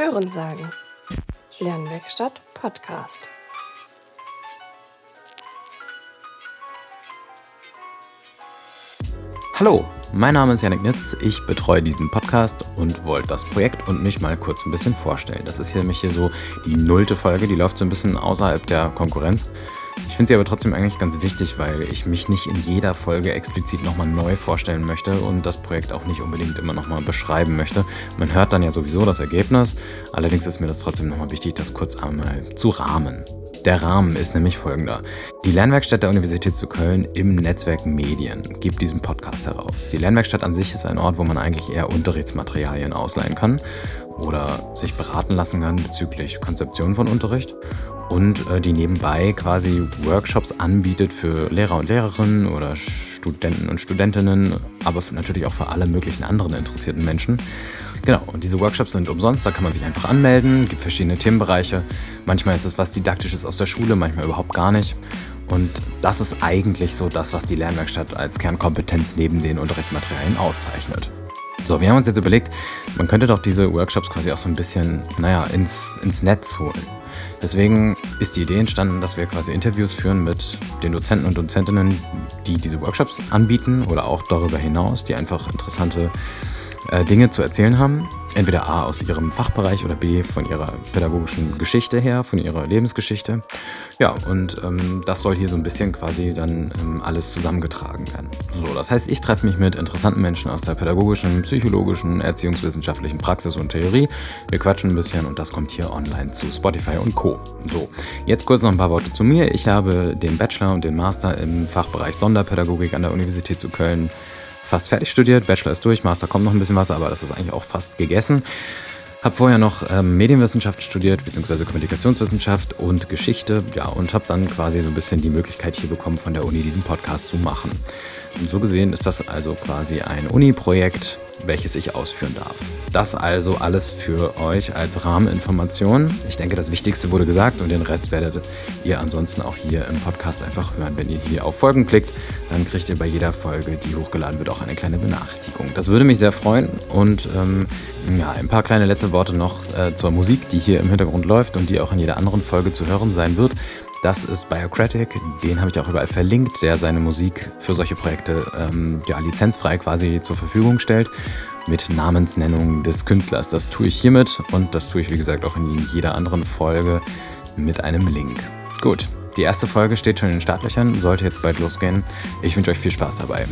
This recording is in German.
Hörensagen. Lernwerkstatt Podcast. Hallo, mein Name ist Janik Nitz, ich betreue diesen Podcast und wollte das Projekt und mich mal kurz ein bisschen vorstellen. Das ist hier nämlich hier so die nullte Folge, die läuft so ein bisschen außerhalb der Konkurrenz. Finde sie aber trotzdem eigentlich ganz wichtig, weil ich mich nicht in jeder Folge explizit nochmal neu vorstellen möchte und das Projekt auch nicht unbedingt immer nochmal beschreiben möchte. Man hört dann ja sowieso das Ergebnis, allerdings ist mir das trotzdem nochmal wichtig, das kurz einmal zu rahmen. Der Rahmen ist nämlich folgender. Die Lernwerkstatt der Universität zu Köln im Netzwerk Medien gibt diesen Podcast heraus. Die Lernwerkstatt an sich ist ein Ort, wo man eigentlich eher Unterrichtsmaterialien ausleihen kann oder sich beraten lassen kann bezüglich Konzeption von Unterricht und äh, die nebenbei quasi Workshops anbietet für Lehrer und Lehrerinnen oder Studenten und Studentinnen, aber natürlich auch für alle möglichen anderen interessierten Menschen. Genau, und diese Workshops sind umsonst, da kann man sich einfach anmelden, gibt verschiedene Themenbereiche. Manchmal ist es was Didaktisches aus der Schule, manchmal überhaupt gar nicht. Und das ist eigentlich so das, was die Lernwerkstatt als Kernkompetenz neben den Unterrichtsmaterialien auszeichnet. So, wir haben uns jetzt überlegt, man könnte doch diese Workshops quasi auch so ein bisschen, naja, ins, ins Netz holen. Deswegen ist die Idee entstanden, dass wir quasi Interviews führen mit den Dozenten und Dozentinnen, die diese Workshops anbieten oder auch darüber hinaus, die einfach interessante äh, Dinge zu erzählen haben. Entweder A aus ihrem Fachbereich oder B von ihrer pädagogischen Geschichte her, von ihrer Lebensgeschichte. Ja, und ähm, das soll hier so ein bisschen quasi dann ähm, alles zusammengetragen werden. So, das heißt, ich treffe mich mit interessanten Menschen aus der pädagogischen, psychologischen, erziehungswissenschaftlichen Praxis und Theorie. Wir quatschen ein bisschen und das kommt hier online zu Spotify und Co. So, jetzt kurz noch ein paar Worte zu mir. Ich habe den Bachelor und den Master im Fachbereich Sonderpädagogik an der Universität zu Köln fast fertig studiert. Bachelor ist durch, Master kommt noch ein bisschen was, aber das ist eigentlich auch fast gegessen. Habe vorher noch ähm, Medienwissenschaft studiert, beziehungsweise Kommunikationswissenschaft und Geschichte, ja, und habe dann quasi so ein bisschen die Möglichkeit hier bekommen, von der Uni diesen Podcast zu machen. Und so gesehen ist das also quasi ein Uni-Projekt, welches ich ausführen darf. Das also alles für euch als Rahmeninformation. Ich denke, das Wichtigste wurde gesagt und den Rest werdet ihr ansonsten auch hier im Podcast einfach hören. Wenn ihr hier auf Folgen klickt, dann kriegt ihr bei jeder Folge, die hochgeladen wird, auch eine kleine Benachrichtigung. Das würde mich sehr freuen und ähm, ja, ein paar kleine letzte Worte noch äh, zur Musik, die hier im Hintergrund läuft und die auch in jeder anderen Folge zu hören sein wird. Das ist Biocratic, den habe ich auch überall verlinkt, der seine Musik für solche Projekte ähm, ja, lizenzfrei quasi zur Verfügung stellt mit Namensnennung des Künstlers. Das tue ich hiermit und das tue ich wie gesagt auch in jeder anderen Folge mit einem Link. Gut, die erste Folge steht schon in den Startlöchern, sollte jetzt bald losgehen. Ich wünsche euch viel Spaß dabei.